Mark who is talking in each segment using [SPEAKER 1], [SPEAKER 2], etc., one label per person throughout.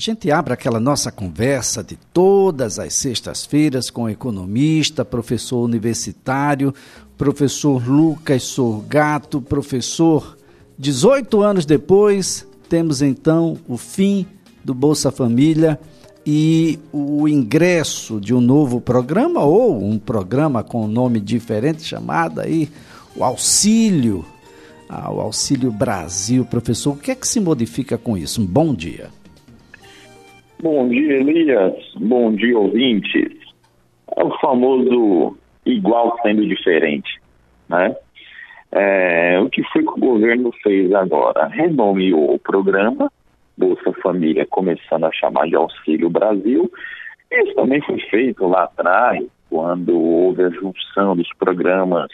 [SPEAKER 1] gente abre aquela nossa conversa de todas as sextas-feiras com economista, professor universitário, professor Lucas Sorgato, professor 18 anos depois, temos então o fim do Bolsa Família e o ingresso de um novo programa ou um programa com um nome diferente chamado aí o Auxílio, ah, o Auxílio Brasil. Professor, o que é que se modifica com isso? Um bom dia.
[SPEAKER 2] Bom dia, Elias. Bom dia, ouvintes. É o famoso igual sendo diferente, né? É, o que foi que o governo fez agora? Renomeou o programa Bolsa Família, começando a chamar de Auxílio Brasil. Isso também foi feito lá atrás, quando houve a junção dos programas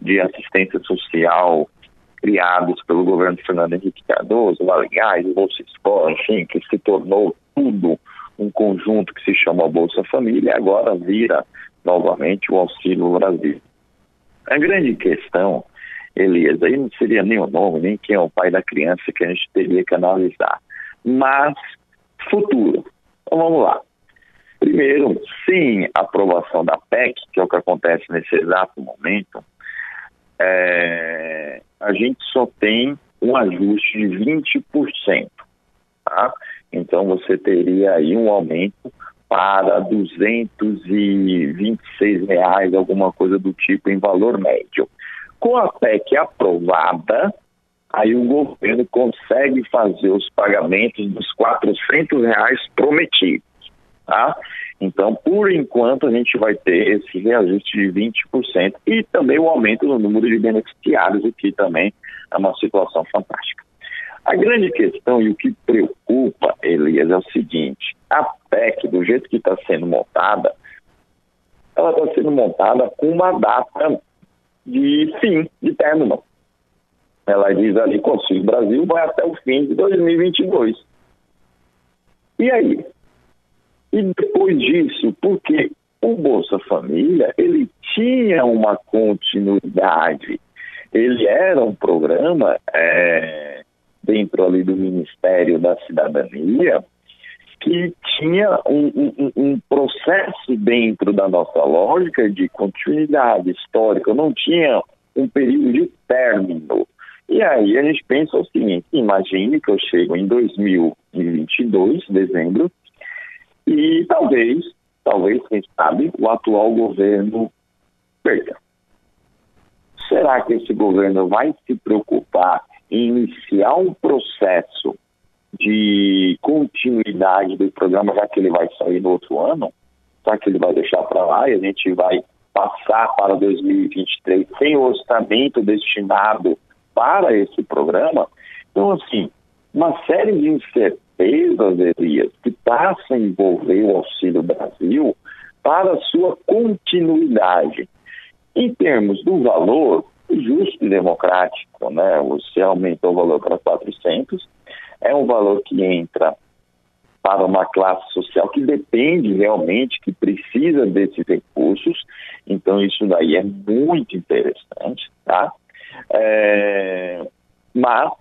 [SPEAKER 2] de assistência social criados pelo governo de Fernando Henrique Cardoso, Vale Gás, Bolsa Escola, enfim, que se tornou tudo um conjunto que se chama Bolsa Família, e agora vira novamente o Auxílio Brasil. A grande questão, Elias, aí não seria nem o nome, nem quem é o pai da criança que a gente teria que analisar. Mas, futuro. Então vamos lá. Primeiro, sem aprovação da PEC, que é o que acontece nesse exato momento, é, a gente só tem um ajuste de 20%. Tá? Então você teria aí um aumento para 226 reais, alguma coisa do tipo em valor médio. Com a PEC aprovada, aí o governo consegue fazer os pagamentos dos 400 reais prometidos, tá? Então, por enquanto, a gente vai ter esse reajuste de 20% e também o aumento no número de beneficiários, o que também é uma situação fantástica. A grande questão e o que preocupa, Elias, é o seguinte: a PEC, do jeito que está sendo montada, ela está sendo montada com uma data de fim, de término. Ela diz ali que o Auxílio Brasil vai até o fim de 2022. E aí? E depois disso, porque o Bolsa Família, ele tinha uma continuidade. Ele era um programa é, dentro ali do Ministério da Cidadania, que tinha um, um, um, processo dentro da nossa lógica de continuidade histórica, não tinha um período de término. E aí a gente pensa o seguinte: imagine que eu chego em 2022, dezembro, e talvez, talvez, quem sabe, o atual governo perca. Será que esse governo vai se preocupar iniciar um processo de continuidade do programa, já que ele vai sair no outro ano, já que ele vai deixar para lá e a gente vai passar para 2023 sem orçamento destinado para esse programa. Então, assim, uma série de incertezas, Elias, que passa a envolver o Auxílio Brasil para sua continuidade. Em termos do valor, justo e democrático, né? Você aumentou o valor para 400, é um valor que entra para uma classe social que depende realmente, que precisa desses recursos, então isso daí é muito interessante, tá? É... Mas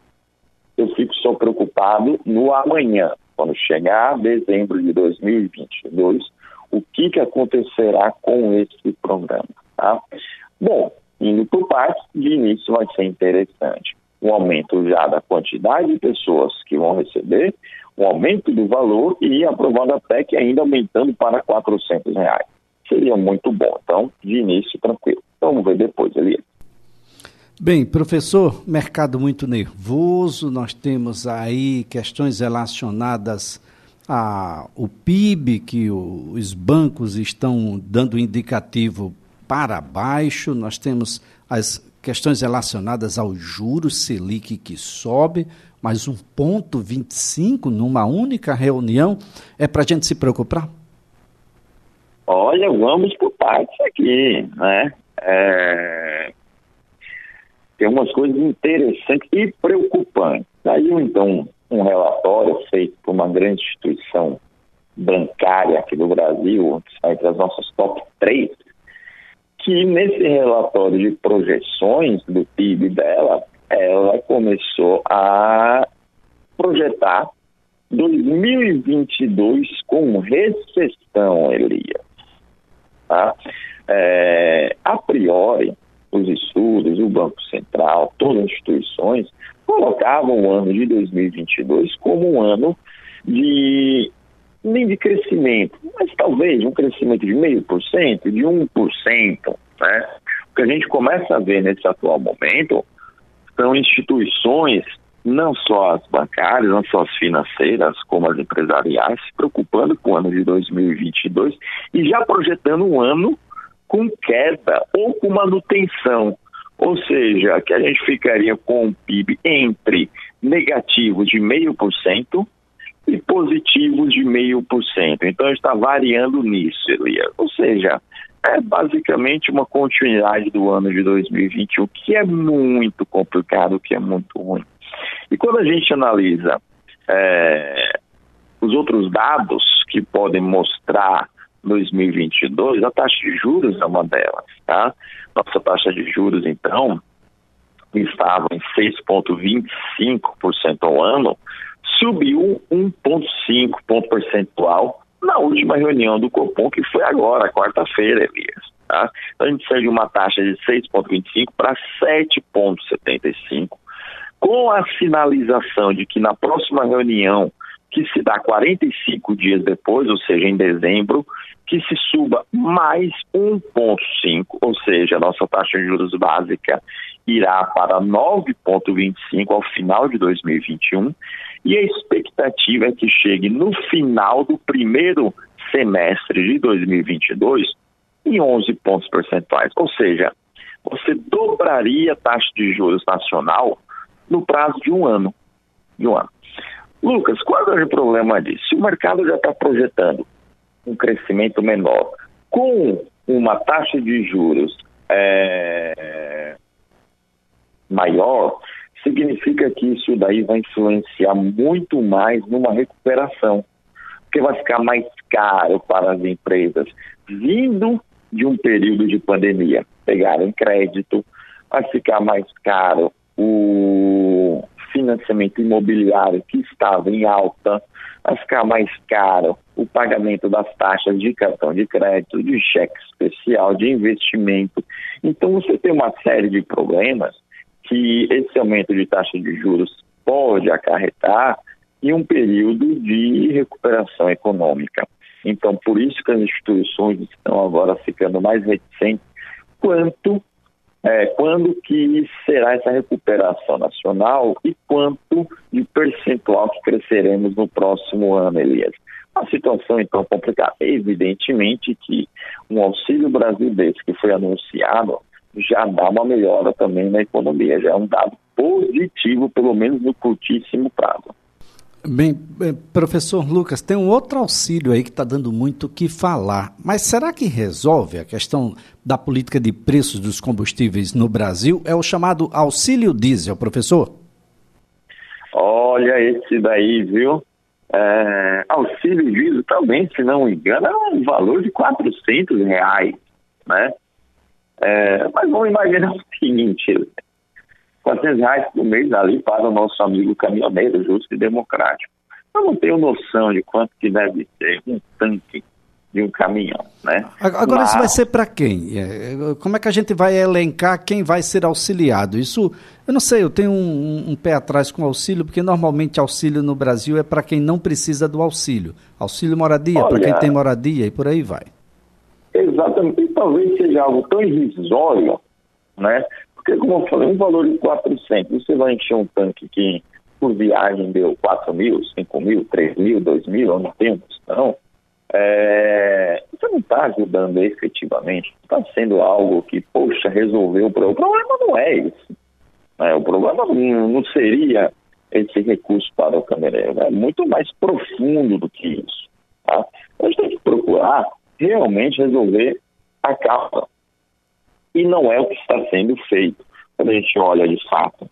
[SPEAKER 2] eu fico só preocupado no amanhã, quando chegar dezembro de 2022, o que, que acontecerá com esse programa, tá? Bom, indo por partes, de início vai ser interessante. Um aumento já da quantidade de pessoas que vão receber, um aumento do valor e aprovando a PEC ainda aumentando para 400 reais. Seria muito bom. Então, de início, tranquilo. Vamos ver depois, Elias.
[SPEAKER 1] Bem, professor, mercado muito nervoso, nós temos aí questões relacionadas ao PIB, que os bancos estão dando indicativo para baixo, nós temos as questões relacionadas ao juros Selic que sobe, mas um ponto 25 numa única reunião é para a gente se preocupar?
[SPEAKER 2] Olha, vamos por partes aqui, né? É... Tem umas coisas interessantes e preocupantes. Saiu então um relatório feito por uma grande instituição bancária aqui do Brasil, entre as nossas top 3, que nesse relatório de projeções do PIB dela, ela começou a projetar 2022 com recessão, Elias. Tá? É, a priori, os estudos, o Banco Central, todas as instituições colocavam o ano de 2022 como um ano de nem de crescimento, mas talvez um crescimento de meio por cento, de 1%, né? O que a gente começa a ver nesse atual momento são instituições, não só as bancárias, não só as financeiras, como as empresariais, se preocupando com o ano de 2022 e já projetando um ano com queda ou com manutenção. Ou seja, que a gente ficaria com um PIB entre negativo de meio por cento e positivos de meio por cento. Então está variando nisso, Elia. Ou seja, é basicamente uma continuidade do ano de 2021, que é muito complicado, que é muito ruim. E quando a gente analisa é, os outros dados que podem mostrar 2022, a taxa de juros é uma delas, tá? Nossa taxa de juros, então, estava em 6,25% ao ano, subiu 1,5 ponto percentual na última reunião do Copom, que foi agora, quarta-feira, Elias. Tá? Então a gente saiu de uma taxa de 6,25 para 7,75, com a sinalização de que na próxima reunião, que se dá 45 dias depois, ou seja, em dezembro, que se suba mais 1,5, ou seja, a nossa taxa de juros básica irá para 9,25 ao final de 2021 e a expectativa é que chegue no final do primeiro semestre de 2022 em 11 pontos percentuais. Ou seja, você dobraria a taxa de juros nacional no prazo de um ano. De um ano. Lucas, qual é o problema disso? O mercado já está projetando um crescimento menor com uma taxa de juros é, maior, significa que isso daí vai influenciar muito mais numa recuperação, porque vai ficar mais caro para as empresas vindo de um período de pandemia, pegarem crédito, vai ficar mais caro o financiamento imobiliário que estava em alta, vai ficar mais caro o pagamento das taxas de cartão de crédito, de cheque especial, de investimento. Então você tem uma série de problemas que esse aumento de taxa de juros pode acarretar em um período de recuperação econômica. Então, por isso que as instituições estão agora ficando mais reticentes quanto é, quando que será essa recuperação nacional e quanto de percentual que cresceremos no próximo ano, Elias. A situação então complicada. Evidentemente que um auxílio Brasil desse que foi anunciado já dá uma melhora também na economia, já é um dado positivo, pelo menos no curtíssimo prazo.
[SPEAKER 1] Bem, professor Lucas, tem um outro auxílio aí que está dando muito o que falar, mas será que resolve a questão da política de preços dos combustíveis no Brasil? É o chamado auxílio diesel, professor?
[SPEAKER 2] Olha, esse daí, viu? É, auxílio diesel também, se não me engano, é um valor de 400 reais, né? É, mas vamos imaginar o seguinte: 400 reais por mês ali para o nosso amigo caminhoneiro, justo e democrático. Eu não tenho noção de quanto que deve ser um tanque de um caminhão, né?
[SPEAKER 1] Agora Mas... isso vai ser para quem? É, como é que a gente vai elencar quem vai ser auxiliado? Isso, eu não sei, eu tenho um, um pé atrás com auxílio, porque normalmente auxílio no Brasil é para quem não precisa do auxílio. Auxílio moradia, para quem tem moradia e por aí vai.
[SPEAKER 2] Exatamente. E talvez seja algo tão irrisório, né? Porque, como eu falei, um valor de 400, você vai encher um tanque que por viagem deu 4 mil, 5 mil, 3 mil, 2 mil, eu não tenho questão. É, você não está ajudando efetivamente, está sendo algo que, poxa, resolveu o problema. O problema não é esse. Né? O problema não, não seria esse recurso para o caminhoneiro, é muito mais profundo do que isso. Tá? A gente tem que procurar realmente resolver a causa. E não é o que está sendo feito. Quando a gente olha de fato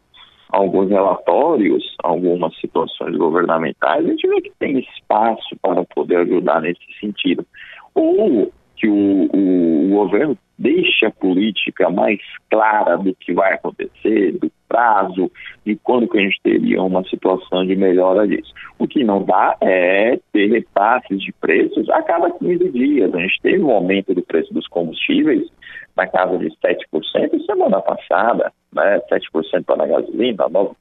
[SPEAKER 2] alguns relatórios, algumas situações governamentais, a gente vê que tem espaço para poder ajudar nesse sentido. Ou que o, o, o governo deixe a política mais clara do que vai acontecer, do prazo, de quando que a gente teria uma situação de melhora disso. O que não dá é ter repasses de preços a cada 15 dias. A gente teve um aumento do preço dos combustíveis na casa de 7% semana passada, né? 7% para a gasolina, 9%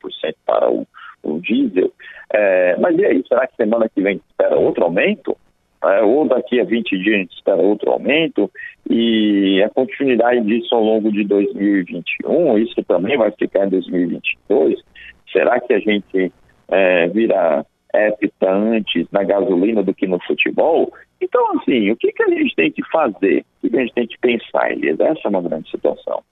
[SPEAKER 2] para o, o diesel. É, mas e aí, será que semana que vem espera outro aumento? É, ou daqui a 20 dias a gente espera outro aumento, e a continuidade disso ao longo de 2021, isso também vai ficar em 2022. Será que a gente é, vira hepta antes na gasolina do que no futebol? Então, assim, o que, que a gente tem que fazer? O que a gente tem que pensar, Elias? Essa é uma grande situação.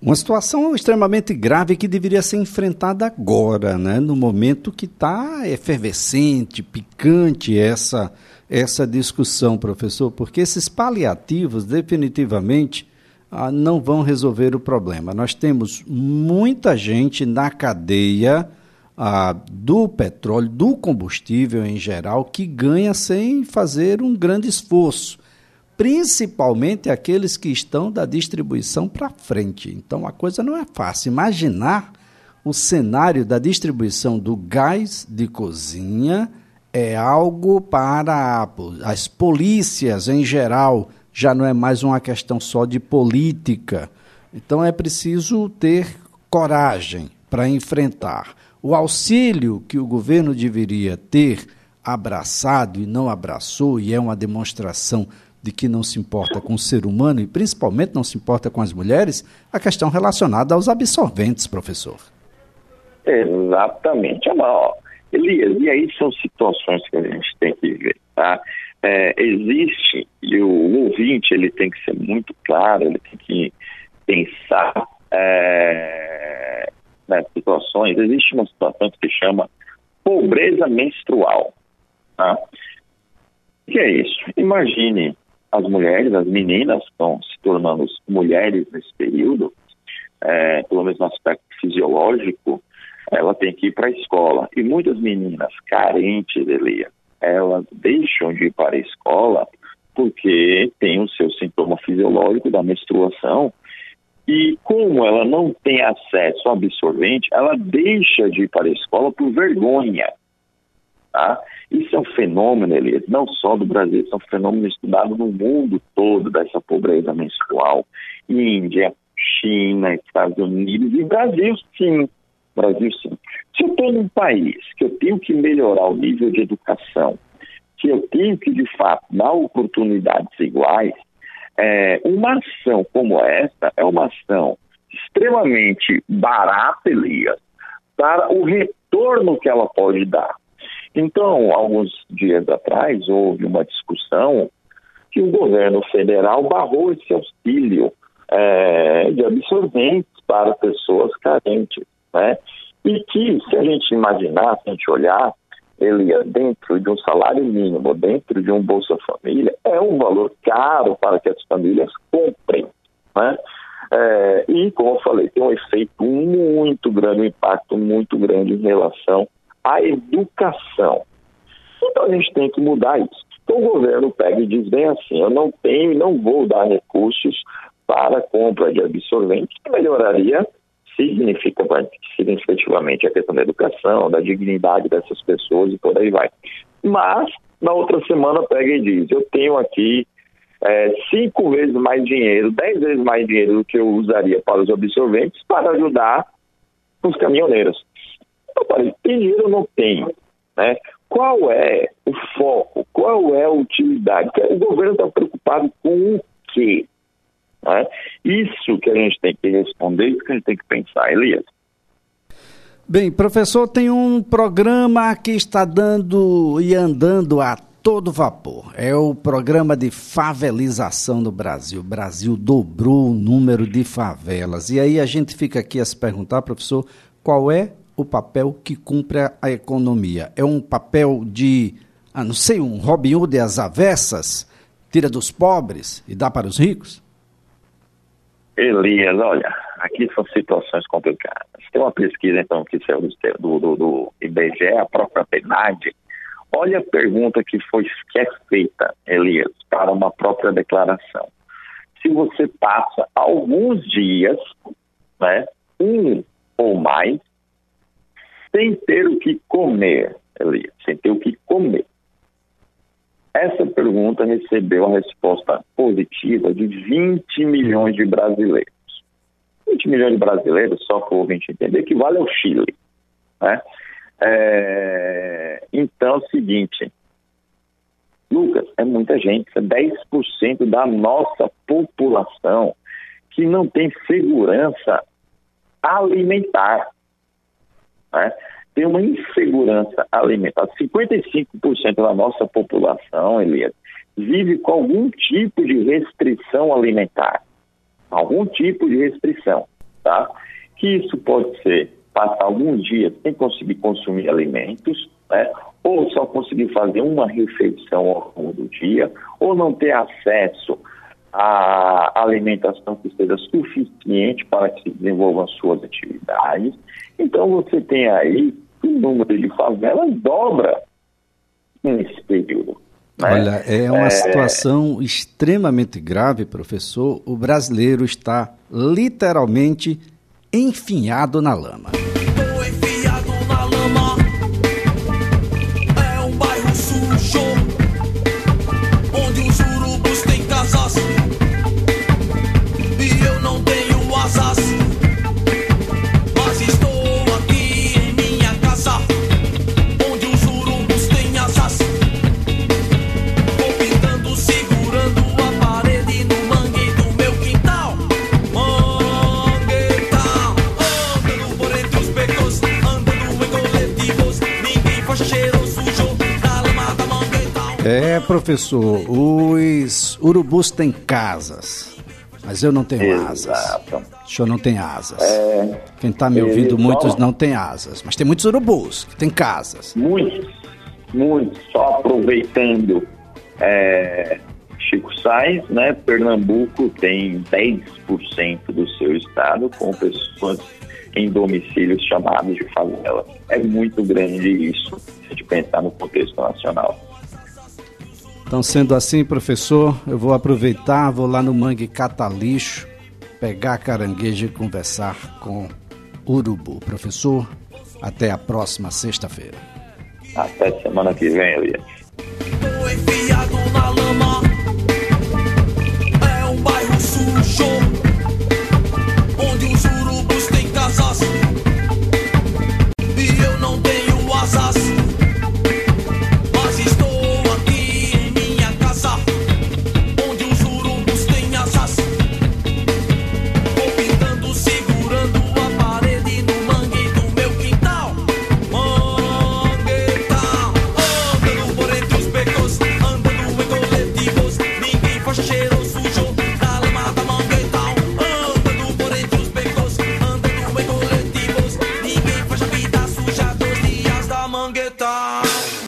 [SPEAKER 1] Uma situação extremamente grave que deveria ser enfrentada agora, né? no momento que está efervescente, picante essa, essa discussão, professor, porque esses paliativos definitivamente ah, não vão resolver o problema. Nós temos muita gente na cadeia ah, do petróleo, do combustível em geral, que ganha sem fazer um grande esforço principalmente aqueles que estão da distribuição para frente. Então a coisa não é fácil. Imaginar o cenário da distribuição do gás de cozinha é algo para as polícias em geral, já não é mais uma questão só de política. Então é preciso ter coragem para enfrentar. O auxílio que o governo deveria ter abraçado e não abraçou, e é uma demonstração de que não se importa com o ser humano e principalmente não se importa com as mulheres, a questão relacionada aos absorventes, professor.
[SPEAKER 2] Exatamente. Elias, e aí são situações que a gente tem que ver, tá? É, existe, e o ouvinte ele tem que ser muito claro, ele tem que pensar é, nas situações. Existe uma situação que se chama pobreza menstrual. Tá? O que é isso? Imagine as mulheres, as meninas estão se tornando mulheres nesse período, é, pelo menos no aspecto fisiológico, ela tem que ir para a escola. E muitas meninas carentes, Elia, elas deixam de ir para a escola porque tem o seu sintoma fisiológico da menstruação e como ela não tem acesso ao absorvente, ela deixa de ir para a escola por vergonha. Tá? Isso é um fenômeno, Elias, não só do Brasil, isso é um fenômeno estudado no mundo todo dessa pobreza menstrual. Índia, China, Estados Unidos e Brasil, sim. Brasil, sim. Se eu estou num país que eu tenho que melhorar o nível de educação, que eu tenho que, de fato, dar oportunidades iguais, é, uma ação como essa é uma ação extremamente barata, Elias, para o retorno que ela pode dar. Então, alguns dias atrás, houve uma discussão que o governo federal barrou esse auxílio é, de absorventes para pessoas carentes, né? E que, se a gente imaginar, se a gente olhar, ele é dentro de um salário mínimo, dentro de um Bolsa Família, é um valor caro para que as famílias comprem, né? É, e, como eu falei, tem um efeito muito grande, um impacto muito grande em relação a educação. Então a gente tem que mudar isso. Então o governo pega e diz bem assim, eu não tenho e não vou dar recursos para compra de absorventes que melhoraria significativamente a questão da educação, da dignidade dessas pessoas e por aí vai. Mas, na outra semana, pega e diz: eu tenho aqui é, cinco vezes mais dinheiro, dez vezes mais dinheiro do que eu usaria para os absorventes para ajudar os caminhoneiros. Eu falei, dinheiro não tenho. Né? Qual é o foco? Qual é a utilidade? O governo está preocupado com o quê? Né? Isso que a gente tem que responder, isso que a gente tem que pensar, Elias.
[SPEAKER 1] Bem, professor, tem um programa que está dando e andando a todo vapor. É o programa de favelização no Brasil. O Brasil dobrou o número de favelas. E aí a gente fica aqui a se perguntar, professor, qual é o papel que cumpre a economia? É um papel de, ah, não sei, um Robin Hood às avessas? Tira dos pobres e dá para os ricos?
[SPEAKER 2] Elias, olha, aqui são situações complicadas. Tem uma pesquisa, então, que saiu do, do, do IBGE, a própria PNAD, Olha a pergunta que foi que é feita, Elias, para uma própria declaração. Se você passa alguns dias, né, um ou mais, sem ter o que comer, Elias, sem ter o que comer. Essa pergunta recebeu a resposta positiva de 20 milhões de brasileiros. 20 milhões de brasileiros, só para o ouvinte entender, equivale ao Chile. Né? É, então, é o seguinte, Lucas, é muita gente, é 10% da nossa população que não tem segurança alimentar. Né? Tem uma insegurança alimentar. 55% da nossa população, Elias, vive com algum tipo de restrição alimentar. Algum tipo de restrição, tá? Que isso pode ser passar alguns dias sem conseguir consumir alimentos, né? ou só conseguir fazer uma refeição ao longo do dia, ou não ter acesso à alimentação que seja suficiente para que se desenvolvam suas atividades. Então você tem aí o número de favelas dobra nesse período.
[SPEAKER 1] Né? Olha, é uma é... situação extremamente grave, professor. O brasileiro está literalmente enfinhado na lama. É, professor, os urubus têm casas, mas eu não tenho Exato. asas. O senhor não tem asas. É, Quem está me ouvindo, muitos não têm asas, mas tem muitos urubus que têm casas.
[SPEAKER 2] Muitos, muitos. Só aproveitando, é, Chico Sainz, né, Pernambuco tem 10% do seu estado com pessoas em domicílios chamados de favela. É muito grande isso, se a gente pensar no contexto nacional.
[SPEAKER 1] Então, sendo assim, professor, eu vou aproveitar, vou lá no Mangue Catalixo, pegar caranguejo e conversar com urubu. Professor, até a próxima sexta-feira.
[SPEAKER 2] Até semana que vem, Elias.